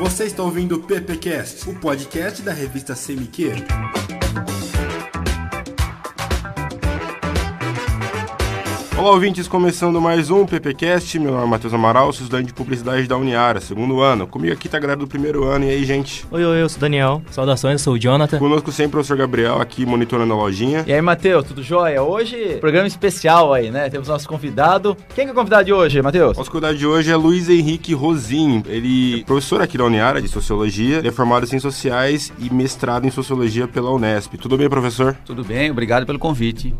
Você está ouvindo o PPcast, o podcast da revista CMQ. Olá, ouvintes, começando mais um PPcast. Meu nome é Matheus Amaral, sou estudante de publicidade da Uniara, segundo ano. Comigo aqui tá a galera do primeiro ano. E aí, gente? Oi, oi, eu sou o Daniel. Saudações, eu sou o Jonathan. Conosco sempre o professor Gabriel aqui monitorando a lojinha. E aí, Matheus, tudo jóia? Hoje, programa especial aí, né? Temos nosso convidado. Quem que é o convidado de hoje, Matheus? Nosso convidado de hoje é Luiz Henrique Rosim. Ele é professor aqui da Uniara de Sociologia, ele é formado em Ciências Sociais e mestrado em Sociologia pela Unesp. Tudo bem, professor? Tudo bem, obrigado pelo convite.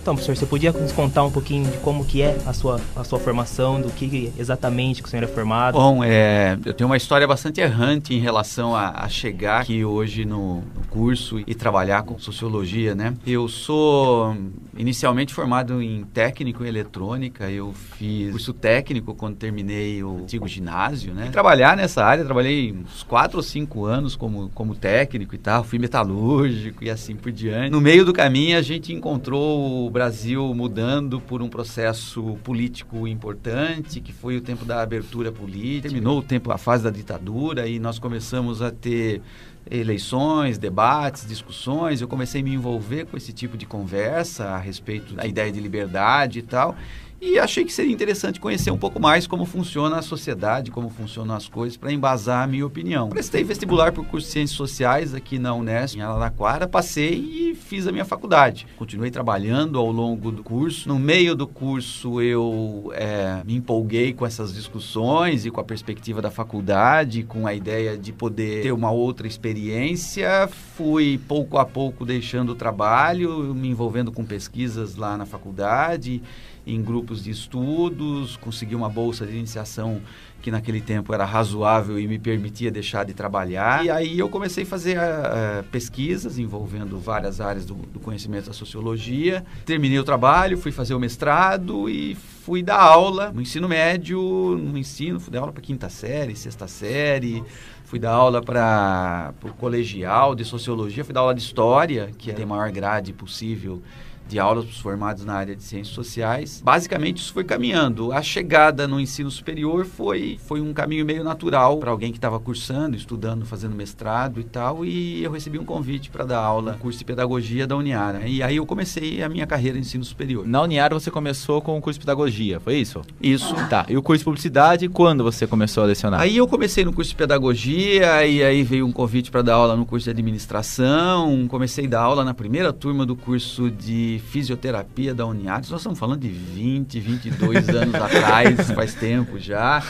Então, professor, você podia nos contar um pouquinho de como que é a sua, a sua formação, do que exatamente que o senhor é formado? Bom, é, eu tenho uma história bastante errante em relação a, a chegar aqui hoje no, no, curso e trabalhar com sociologia, né? Eu sou inicialmente formado em técnico em eletrônica, eu fiz curso técnico quando terminei o antigo ginásio, né? E trabalhar nessa área, trabalhei uns quatro ou cinco anos como, como técnico e tal, fui metalúrgico e assim por diante. No meio do caminho a gente encontrou o Brasil mudando por um processo político importante, que foi o tempo da abertura política. Terminou o tempo, a fase da ditadura, e nós começamos a ter eleições, debates, discussões. Eu comecei a me envolver com esse tipo de conversa a respeito da ideia de liberdade e tal e achei que seria interessante conhecer um pouco mais como funciona a sociedade, como funcionam as coisas, para embasar a minha opinião. Prestei vestibular por curso de Ciências Sociais aqui na Unesp, em Araraquara, passei e fiz a minha faculdade. Continuei trabalhando ao longo do curso. No meio do curso, eu é, me empolguei com essas discussões e com a perspectiva da faculdade, com a ideia de poder ter uma outra experiência. Fui pouco a pouco deixando o trabalho, me envolvendo com pesquisas lá na faculdade em grupos de estudos, consegui uma bolsa de iniciação que naquele tempo era razoável e me permitia deixar de trabalhar. E aí eu comecei a fazer uh, pesquisas envolvendo várias áreas do, do, conhecimento da sociologia. Terminei o trabalho, fui fazer o mestrado e fui dar aula no ensino médio, no ensino, fui dar aula para quinta série, sexta série. Fui dar aula para o colegial de sociologia, fui dar aula de história, que é a maior grade possível de aulas para os formados na área de ciências sociais. Basicamente, isso foi caminhando. A chegada no ensino superior foi, foi um caminho meio natural para alguém que estava cursando, estudando, fazendo mestrado e tal. E eu recebi um convite para dar aula no curso de pedagogia da Uniara. E aí eu comecei a minha carreira em ensino superior. Na Uniara você começou com o curso de pedagogia, foi isso? Isso. Tá. E o curso de publicidade, quando você começou a lecionar? Aí eu comecei no curso de pedagogia, e aí veio um convite para dar aula no curso de administração. Comecei a dar aula na primeira turma do curso de fisioterapia da Uniares, nós estamos falando de 20, 22 anos atrás, faz tempo já.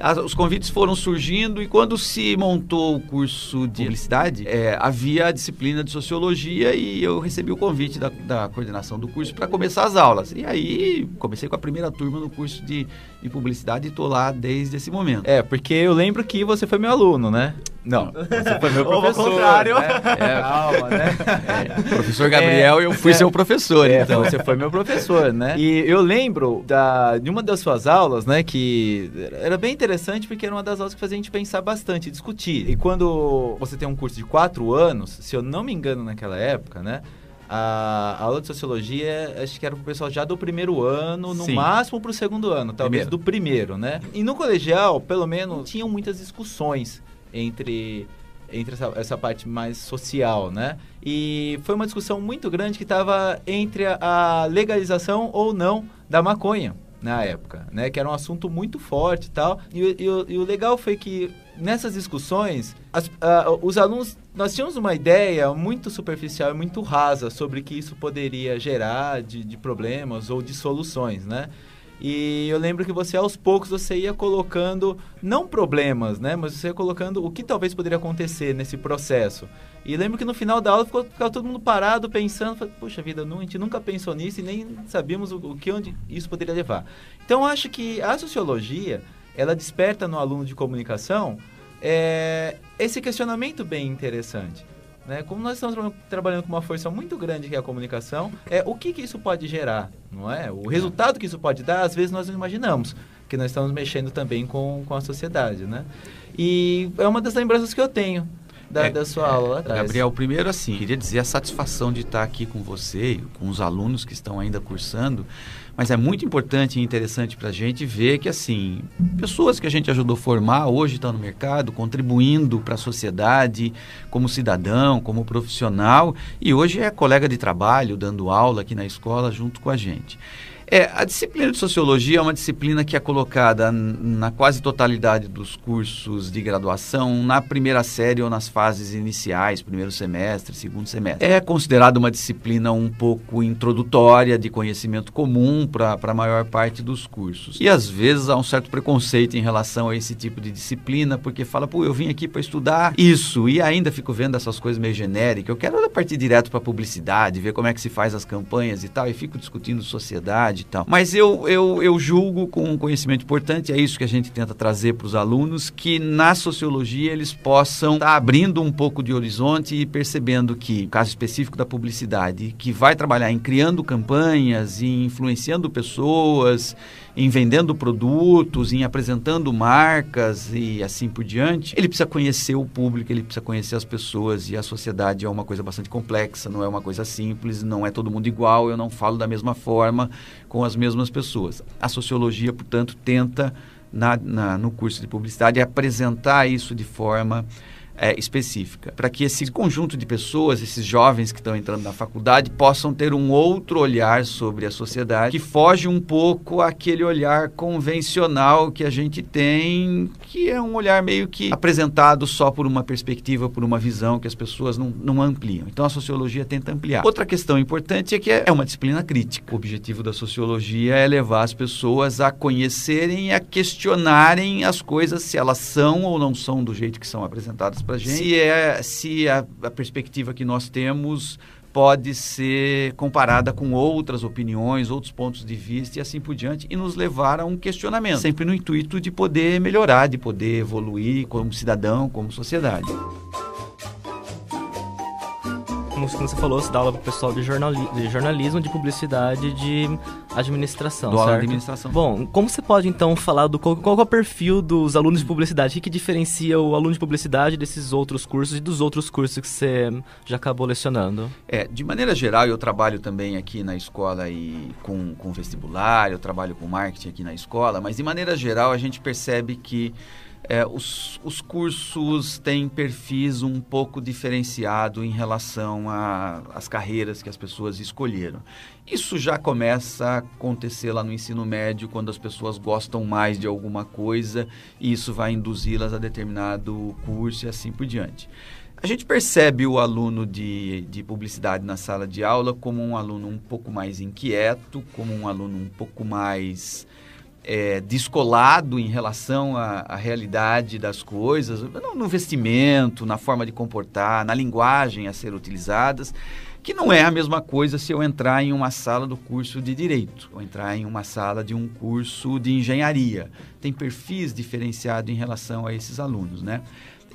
As, os convites foram surgindo e quando se montou o curso de publicidade, é, havia a disciplina de sociologia e eu recebi o convite da, da coordenação do curso para começar as aulas. E aí comecei com a primeira turma no curso de, de publicidade e estou lá desde esse momento. É, porque eu lembro que você foi meu aluno, né? Não, você foi meu professor. Ou ao contrário. Né? É, Calma, né? É, professor Gabriel, é, eu fui é, seu professor, é, então. Você foi meu professor, né? E eu lembro da, de uma das suas aulas, né, que era bem interessante porque era uma das aulas que fazia a gente pensar bastante, discutir. E quando você tem um curso de quatro anos, se eu não me engano naquela época, né, a aula de sociologia, acho que era para o pessoal já do primeiro ano, no Sim. máximo para o segundo ano, talvez primeiro. do primeiro, né? E no colegial, pelo menos, tinham muitas discussões entre entre essa, essa, parte mais social, né? E foi uma discussão muito grande que estava entre a, legalização ou não da maconha na época, né? Que era um assunto muito forte tal. E, e, e o legal foi que nessas discussões, as, uh, os alunos, nós tínhamos uma ideia muito superficial e muito rasa sobre o que isso poderia gerar de, de problemas ou de soluções, né? E eu lembro que você aos poucos você ia colocando não problemas, né, mas você ia colocando o que talvez poderia acontecer nesse processo. E lembro que no final da aula ficou, ficava todo mundo parado pensando, falei, puxa vida, não, a gente nunca pensou nisso e nem sabíamos o, o que onde isso poderia levar. Então acho que a sociologia ela desperta no aluno de comunicação é, esse questionamento bem interessante. Né? Como nós estamos trabalhando com uma força muito grande que é a comunicação, é o que, que isso pode gerar, não é? O resultado que isso pode dar, às vezes nós não imaginamos, que nós estamos mexendo também com, com a sociedade, né? E é uma das lembranças que eu tenho. Da, é, da sua aula lá atrás. Gabriel, primeiro assim, queria dizer a satisfação de estar aqui com você e com os alunos que estão ainda cursando, mas é muito importante e interessante para a gente ver que, assim, pessoas que a gente ajudou a formar hoje estão no mercado, contribuindo para a sociedade como cidadão, como profissional, e hoje é colega de trabalho, dando aula aqui na escola junto com a gente. É, a disciplina de sociologia é uma disciplina que é colocada na quase totalidade dos cursos de graduação na primeira série ou nas fases iniciais, primeiro semestre, segundo semestre. É considerada uma disciplina um pouco introdutória de conhecimento comum para a maior parte dos cursos. E às vezes há um certo preconceito em relação a esse tipo de disciplina, porque fala, pô, eu vim aqui para estudar isso e ainda fico vendo essas coisas meio genéricas. Eu quero partir direto para publicidade, ver como é que se faz as campanhas e tal, e fico discutindo sociedade e tal. Mas eu, eu, eu julgo com um conhecimento importante, é isso que a gente tenta trazer para os alunos, que na sociologia eles possam estar tá abrindo um pouco de horizonte e percebendo que, no caso específico da publicidade, que vai trabalhar em criando campanhas, em influenciando pessoas, em vendendo produtos, em apresentando marcas e assim por diante, ele precisa conhecer o público, ele precisa conhecer as pessoas e a sociedade é uma coisa bastante complexa, não é uma coisa simples, não é todo mundo igual, eu não falo da mesma forma com as mesmas pessoas. A sociologia, portanto, tenta na, na, no curso de publicidade apresentar isso de forma é, específica, para que esse conjunto de pessoas, esses jovens que estão entrando na faculdade, possam ter um outro olhar sobre a sociedade que foge um pouco aquele olhar convencional que a gente tem, que é um olhar meio que apresentado só por uma perspectiva, por uma visão que as pessoas não, não ampliam. Então a sociologia tenta ampliar. Outra questão importante é que é uma disciplina crítica. O objetivo da sociologia é levar as pessoas a conhecerem e a questionarem as coisas se elas são ou não são do jeito que são apresentadas para gente. Se, é, se a, a perspectiva que nós temos pode ser comparada com outras opiniões, outros pontos de vista e assim por diante, e nos levar a um questionamento, sempre no intuito de poder melhorar, de poder evoluir como cidadão, como sociedade como você falou, você dá aula para o pessoal de, jornali de jornalismo, de publicidade, de administração, do certo? aula de administração. Bom, como você pode então falar do qual, qual é o perfil dos alunos de publicidade? O que, que diferencia o aluno de publicidade desses outros cursos e dos outros cursos que você já acabou lecionando? É, de maneira geral, eu trabalho também aqui na escola e com, com vestibular, eu trabalho com marketing aqui na escola, mas de maneira geral a gente percebe que é, os, os cursos têm perfis um pouco diferenciado em relação às carreiras que as pessoas escolheram. Isso já começa a acontecer lá no ensino médio, quando as pessoas gostam mais de alguma coisa e isso vai induzi-las a determinado curso e assim por diante. A gente percebe o aluno de, de publicidade na sala de aula como um aluno um pouco mais inquieto, como um aluno um pouco mais é, descolado em relação à, à, realidade das coisas, no, no, vestimento, na forma de comportar, na linguagem a ser utilizadas, que não é a mesma coisa se eu entrar em uma sala do curso de direito ou entrar em uma sala de um curso de engenharia. Tem perfis diferenciados em relação a esses alunos, né?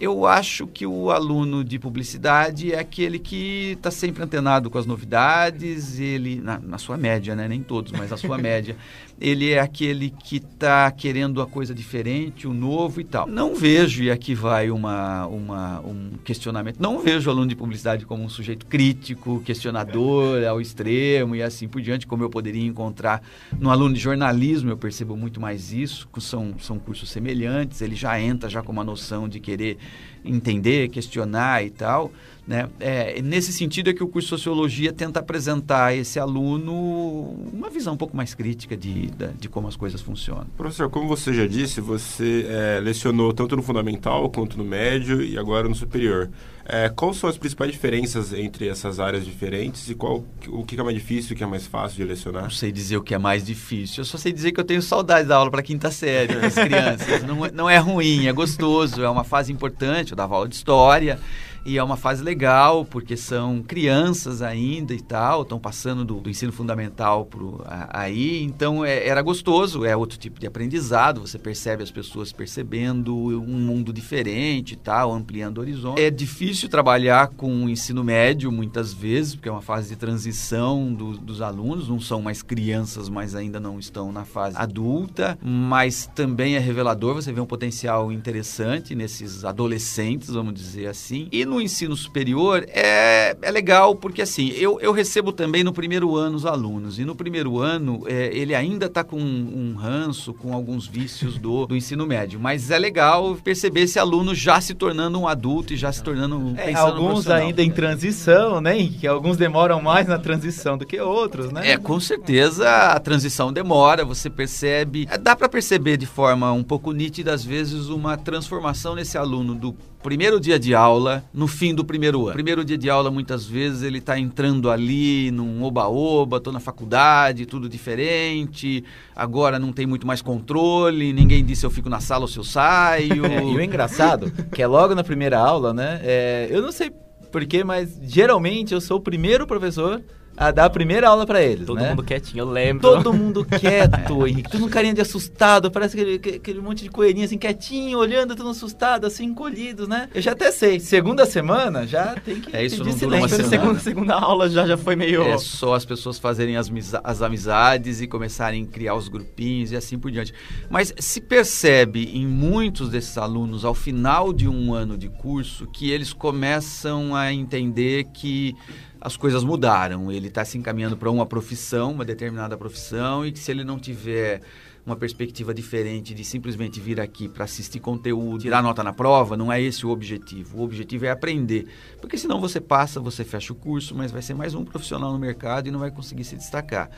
Eu acho que o aluno de publicidade é aquele que está sempre antenado com as novidades, ele, na, na, sua média, né? nem todos, mas na sua média, ele é aquele que está querendo a coisa diferente, o novo e tal. Não vejo, e aqui vai uma, uma, um questionamento, não vejo o aluno de publicidade como um sujeito crítico, questionador ao extremo e assim por diante, como eu poderia encontrar no aluno de jornalismo, eu percebo muito mais isso, são, são cursos semelhantes, ele já entra já com uma noção de querer entender, questionar e tal. Né? É, nesse sentido é que o curso de Sociologia tenta apresentar a esse aluno uma visão um pouco mais crítica de, de, como as coisas funcionam. Professor, como você já disse, você é, lecionou tanto no fundamental quanto no médio e agora no superior. É, quais são as principais diferenças entre essas áreas diferentes e qual, o que é mais difícil, o que é mais fácil de lecionar? Não sei dizer o que é mais difícil. Eu só sei dizer que eu tenho saudade da aula para quinta série das crianças. não, não é ruim, é gostoso, é uma fase importante. Eu dava aula de história e é uma fase legal, porque são crianças ainda e tal, estão passando do, do, ensino fundamental pro, a, aí, então é, era gostoso, é outro tipo de aprendizado, você percebe as pessoas percebendo um mundo diferente e tal, ampliando o horizonte. É difícil trabalhar com o ensino médio muitas vezes, porque é uma fase de transição do, dos alunos, não são mais crianças, mas ainda não estão na fase adulta, mas também é revelador, você vê um potencial interessante nesses adolescentes, vamos dizer assim. E no ensino superior é, é legal porque assim, eu, eu recebo também no primeiro ano os alunos e no primeiro ano é, ele ainda está com um, um ranço, com alguns vícios do, do ensino médio, mas é legal perceber esse aluno já se tornando um adulto e já se tornando um é, alguns ainda em transição, né? Que alguns demoram mais na transição do que outros, né? É, com certeza a transição demora, você percebe, dá para perceber de forma um pouco nítida às vezes uma transformação nesse aluno do primeiro dia de aula no fim do primeiro ano. Primeiro dia de aula, muitas vezes, ele está entrando ali num oba-oba, estou na faculdade, tudo diferente, agora não tem muito mais controle, ninguém disse eu fico na sala ou se eu saio. É, e o engraçado, que é logo na primeira aula, né? É, eu não sei porquê, mas geralmente eu sou o primeiro professor a dar a primeira aula para eles, Todo né? mundo quietinho, eu lembro. Todo mundo quieto, Henrique. Tudo um carinha de assustado, parece aquele, aquele monte de coelhinho assim, quietinho, olhando, tudo assustado, assim, encolhidos, né? Eu já até sei. Segunda semana, já tem que É, isso pedir não dura uma semana. segunda, segunda aula já, já foi meio... É só as pessoas fazerem as, as amizades e começarem a criar os grupinhos e assim por diante. Mas se percebe em muitos desses alunos, ao final de um ano de curso, que eles começam a entender que as coisas mudaram. Ele está se encaminhando para uma profissão, uma determinada profissão, e que se ele não tiver uma perspectiva diferente de simplesmente vir aqui para assistir conteúdo, tirar nota na prova, não é esse o objetivo. O objetivo é aprender. Porque senão você passa, você fecha o curso, mas vai ser mais um profissional no mercado e não vai conseguir se destacar.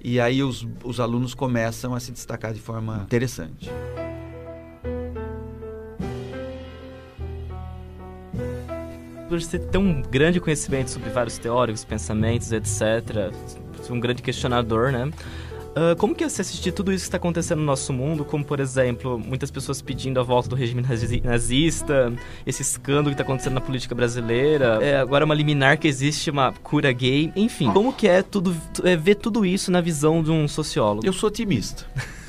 E aí os, os alunos começam a se destacar de forma interessante. Por você ter um grande conhecimento sobre vários teóricos, pensamentos, etc., um grande questionador, né? Ah, como que é você assistir tudo isso que está acontecendo no nosso mundo, como, por exemplo, muitas pessoas pedindo a volta do regime nazi- nazista, esse escândalo que está acontecendo na política brasileira, é, agora uma liminar que existe uma cura gay, enfim. Como que é, tudo, é ver tudo isso na visão de um sociólogo? Eu sou otimista.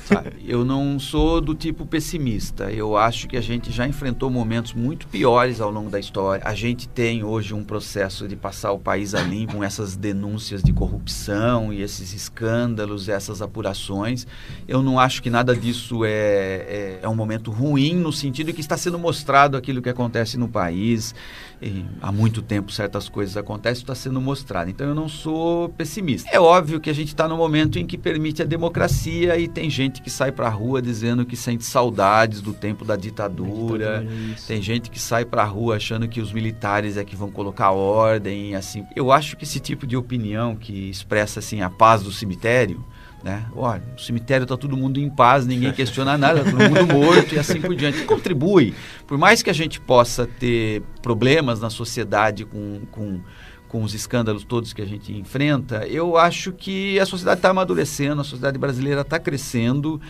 Eu não sou do tipo pessimista. Eu acho que a gente já enfrentou momentos muito piores ao longo da história. A gente tem hoje um processo de passar o país a limpo com essas denúncias de corrupção e esses escândalos, essas apurações. Eu não acho que nada disso é, é, é um momento ruim, no sentido que está sendo mostrado aquilo que acontece no país. E há muito tempo certas coisas acontecem, está sendo mostrado. Então eu não sou pessimista. É óbvio que a gente está no momento em que permite a democracia e tem gente que sai para a rua dizendo que sente saudades do tempo da ditadura. Tem gente que sai para a rua achando que os militares é que vão colocar ordem, assim. Eu acho que esse tipo de opinião que expressa assim a paz do cemitério, né? Olha, o cemitério está todo mundo em paz, ninguém questiona nada, tá todo mundo morto e assim por diante. Contribui. Por mais que a gente possa ter problemas na sociedade com, com, com os escândalos todos que a gente enfrenta, eu acho que a sociedade está amadurecendo, a sociedade brasileira está crescendo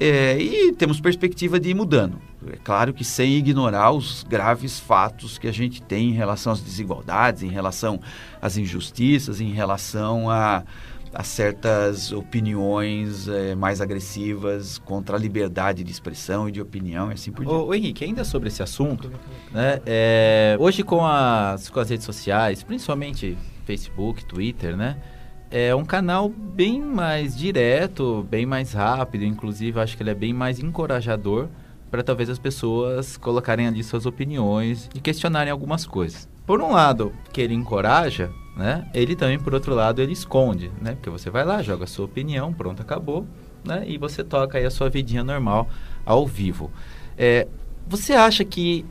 é, e temos perspectiva de ir mudando. É claro que sem ignorar os graves fatos que a gente tem em relação às desigualdades, em relação às injustiças, em relação a a certas opiniões eh, mais agressivas contra a liberdade de expressão e de opinião e assim por diante. Ô, ô, Henrique, ainda sobre esse assunto, né? é, hoje com as, com as redes sociais, principalmente Facebook, Twitter, né? É um canal bem mais direto, bem mais rápido, inclusive acho que ele é bem mais encorajador para talvez as pessoas colocarem ali suas opiniões e questionarem algumas coisas. Por um lado, que ele encoraja, né? Ele também, por outro lado, ele esconde, né? Porque você vai lá, joga a sua opinião, pronto, acabou, né? E você toca aí a sua vidinha normal ao vivo. É, você acha que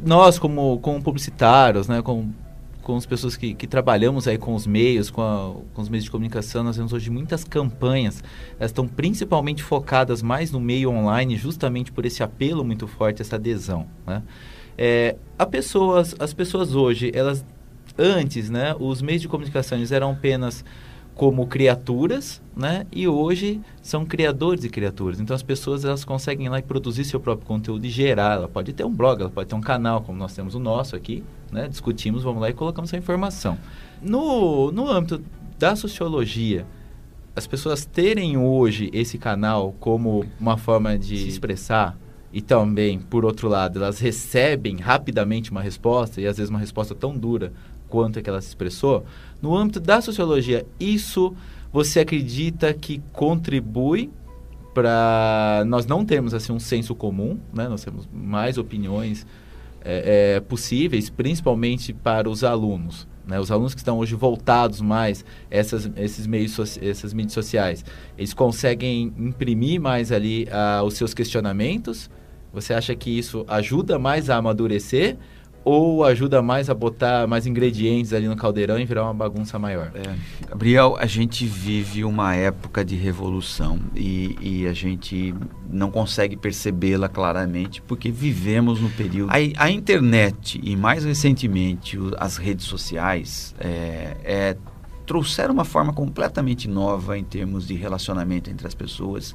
nós, como, como publicitários, né? Com, com as pessoas que, que trabalhamos aí com os meios, com, a- com os meios de comunicação, nós vemos hoje muitas campanhas, elas estão principalmente focadas mais no meio online, justamente por esse apelo muito forte, essa adesão, né? É, a pessoas, as pessoas hoje, elas antes, né, os meios de comunicação eram apenas como criaturas, né? E hoje são criadores e criaturas. Então as pessoas elas conseguem ir lá e produzir seu próprio conteúdo e gerar. Ela pode ter um blog, ela pode ter um canal, como nós temos o nosso aqui, né? Discutimos, vamos lá e colocamos essa informação. No, no âmbito da sociologia, as pessoas terem hoje esse canal como uma forma de se expressar e também, por outro lado, elas recebem rapidamente uma resposta e às vezes uma resposta tão dura quanto a que ela se expressou, no âmbito da sociologia, isso você acredita que contribui para nós não termos assim um senso comum, né? Nós temos mais opiniões é, é, possíveis, principalmente para os alunos. Né? Os alunos que estão hoje voltados mais essas, esses meios, essas mídias sociais, eles conseguem imprimir mais ali uh, os seus questionamentos. Você acha que isso ajuda mais a amadurecer ou ajuda mais a botar mais ingredientes ali no caldeirão e virar uma bagunça maior? É. Gabriel, a gente vive uma época de revolução e, e a gente não consegue percebê-la claramente porque vivemos no período. A, a, internet e mais recentemente as redes sociais é, é, trouxeram uma forma completamente nova em termos de relacionamento entre as pessoas,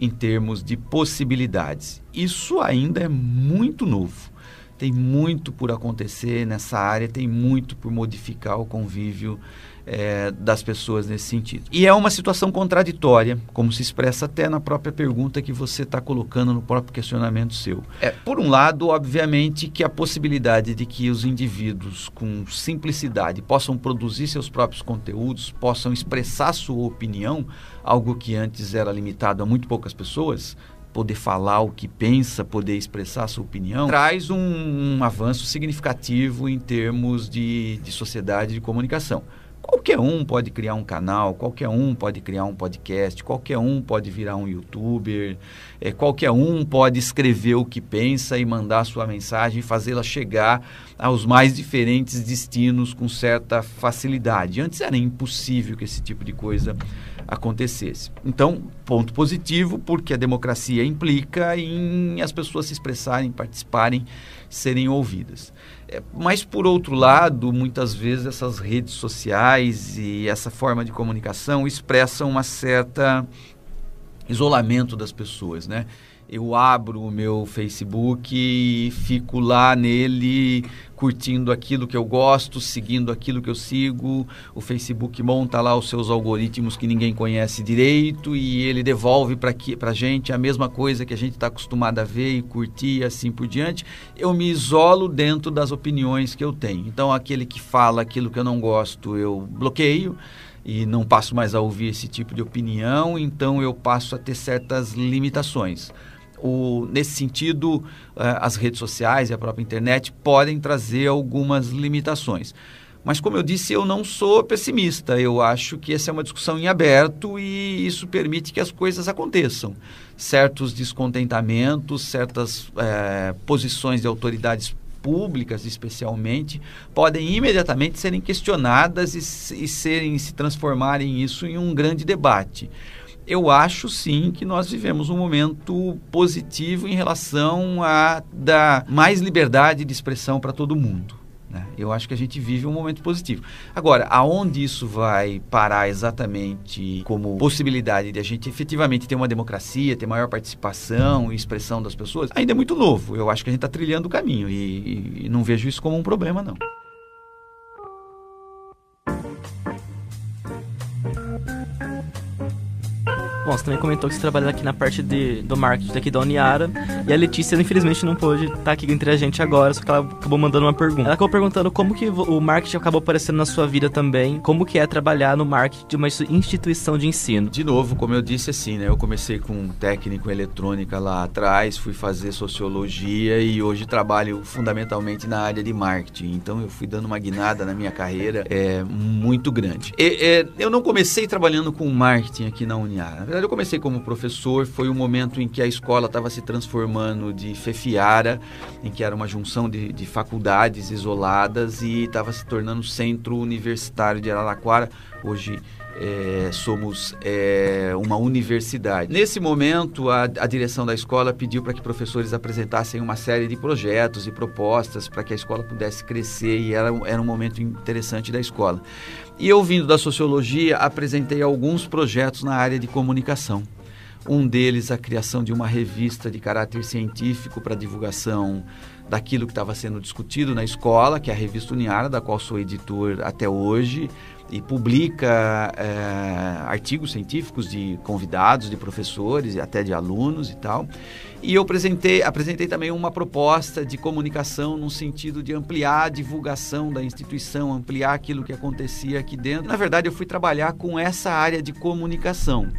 em termos de possibilidades. Isso ainda é muito novo tem muito por acontecer nessa área, tem muito por modificar o convívio é, das pessoas nesse sentido. E é uma situação contraditória, como se expressa até na própria pergunta que você está colocando no próprio questionamento seu. É, por um lado, obviamente, que a possibilidade de que os indivíduos, com simplicidade, possam produzir seus próprios conteúdos, possam expressar sua opinião, algo que antes era limitado a muito poucas pessoas, poder falar o que pensa, poder expressar sua opinião, traz um, um avanço significativo em termos de, de sociedade de comunicação. Qualquer um pode criar um canal, qualquer um pode criar um podcast, qualquer um pode virar um youtuber, é, qualquer um pode escrever o que pensa e mandar sua mensagem fazê-la chegar aos mais diferentes destinos com certa facilidade. Antes era impossível que esse tipo de coisa acontecesse. Então, ponto positivo, porque a democracia implica em as pessoas se expressarem, participarem, serem ouvidas. É, mas, por outro lado, muitas vezes essas redes sociais e essa forma de comunicação expressam uma certa isolamento das pessoas, né? Eu abro o meu Facebook e fico lá nele curtindo aquilo que eu gosto, seguindo aquilo que eu sigo. O Facebook monta lá os seus algoritmos que ninguém conhece direito e ele devolve para a gente a mesma coisa que a gente está acostumado a ver e curtir e assim por diante. Eu me isolo dentro das opiniões que eu tenho. Então, aquele que fala aquilo que eu não gosto, eu bloqueio e não passo mais a ouvir esse tipo de opinião, então eu passo a ter certas limitações o, nesse sentido, uh, as redes sociais e a própria internet podem trazer algumas limitações. Mas, como eu disse, eu não sou pessimista. Eu acho que essa é uma discussão em aberto e isso permite que as coisas aconteçam. Certos descontentamentos, certas é, posições de autoridades públicas, especialmente, podem imediatamente serem questionadas e, e serem se transformarem isso em um grande debate eu acho sim que nós vivemos um momento positivo em relação a dar mais liberdade de expressão para todo mundo. Né? Eu acho que a gente vive um momento positivo. Agora, aonde isso vai parar exatamente como possibilidade de a gente efetivamente ter uma democracia, ter maior participação e expressão das pessoas, ainda é muito novo. Eu acho que a gente está trilhando o caminho e, e não vejo isso como um problema, não. Bom, você também comentou que você trabalha aqui na parte de, do marketing daqui da Uniara. E a Letícia, infelizmente, não pôde estar tá aqui entre a gente agora, só que ela acabou mandando uma pergunta. Ela acabou perguntando como que o marketing acabou aparecendo na sua vida também, como que é trabalhar no marketing de uma instituição de ensino. De novo, como eu disse assim, né? Eu comecei com um técnico em eletrônica lá atrás, fui fazer sociologia e hoje trabalho fundamentalmente na área de marketing. Então eu fui dando uma guinada na minha carreira é, muito grande. E, é, eu não comecei trabalhando com marketing aqui na Uniara verdade, eu comecei como professor. Foi um momento em que a escola estava se transformando de Fefiara, em que era uma junção de, de faculdades isoladas, e estava se tornando centro universitário de Araraquara. Hoje é, somos é, uma universidade. Nesse momento, a, a direção da escola pediu para que professores apresentassem uma série de projetos e propostas para que a escola pudesse crescer e era, era um momento interessante da escola. E eu, vindo da sociologia, apresentei alguns projetos na área de comunicação. Um deles, a criação de uma revista de caráter científico para divulgação daquilo que estava sendo discutido na escola, que é a revista Uniara, da qual sou editor até hoje e publica é, artigos científicos de convidados, de professores e até de alunos e tal. E eu apresentei, apresentei também uma proposta de comunicação no sentido de ampliar a divulgação da instituição, ampliar aquilo que acontecia aqui dentro. Na verdade, eu fui trabalhar com essa área de comunicação.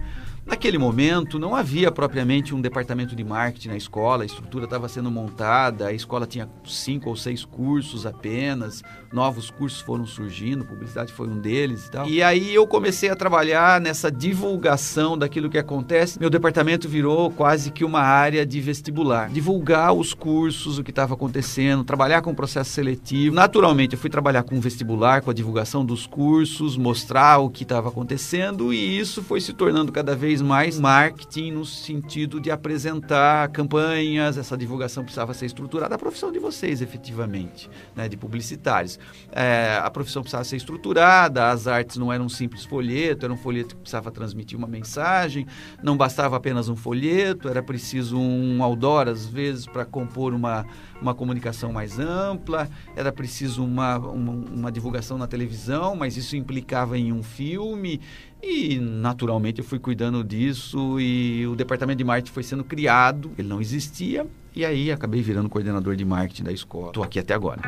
Naquele momento, não havia propriamente um departamento de marketing na escola, a estrutura estava sendo montada, a escola tinha cinco ou seis cursos apenas, novos cursos foram surgindo, publicidade foi um deles e tal. E aí eu comecei a trabalhar nessa divulgação daquilo que acontece. Meu departamento virou quase que uma área de vestibular. Divulgar os cursos, o que estava acontecendo, trabalhar com o processo seletivo. Naturalmente, eu fui trabalhar com o vestibular, com a divulgação dos cursos, mostrar o que estava acontecendo e isso foi se tornando cada vez mais marketing no sentido de apresentar campanhas, essa divulgação precisava ser estruturada, a profissão de vocês, efetivamente, né, de publicitários. É, a profissão precisava ser estruturada, as artes não eram um simples folheto, era um folheto que precisava transmitir uma mensagem, não bastava apenas um folheto, era preciso um outdoor, às vezes, para compor uma, uma comunicação mais ampla, era preciso uma, uma, uma divulgação na televisão, mas isso implicava em um filme, e naturalmente eu fui cuidando disso e o departamento de marketing foi sendo criado, ele não existia, e aí acabei virando coordenador de marketing da escola. Estou aqui até agora.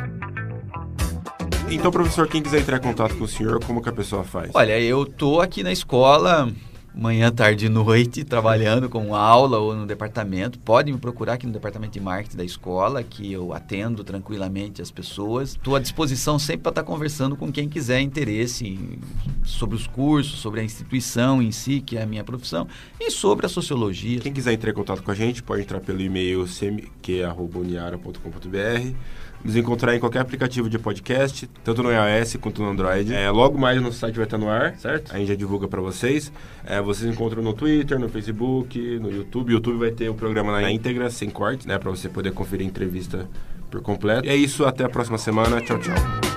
Então, professor, quem quiser entrar em contato com o senhor, como que a pessoa faz? Olha, eu tô aqui na escola manhã, tarde e noite, trabalhando com aula ou no departamento. Pode me procurar aqui no departamento de marketing da escola, que eu atendo tranquilamente as pessoas. Estou à disposição sempre para estar conversando com quem quiser interesse sobre os cursos, sobre a instituição em si, que é a minha profissão, e sobre a sociologia. Quem quiser entrar em contato com a gente, pode entrar pelo e-mail cmq.uniara.com.br nos encontrar em qualquer aplicativo de podcast, tanto no iOS quanto no Android. É, logo mais nosso site vai estar no ar, certo? A gente já divulga para vocês. É, vocês encontram no Twitter, no Facebook, no YouTube. O YouTube vai ter o programa na íntegra, sem corte, né? Para você poder conferir a entrevista por completo. E é isso, até a próxima semana. Tchau, tchau.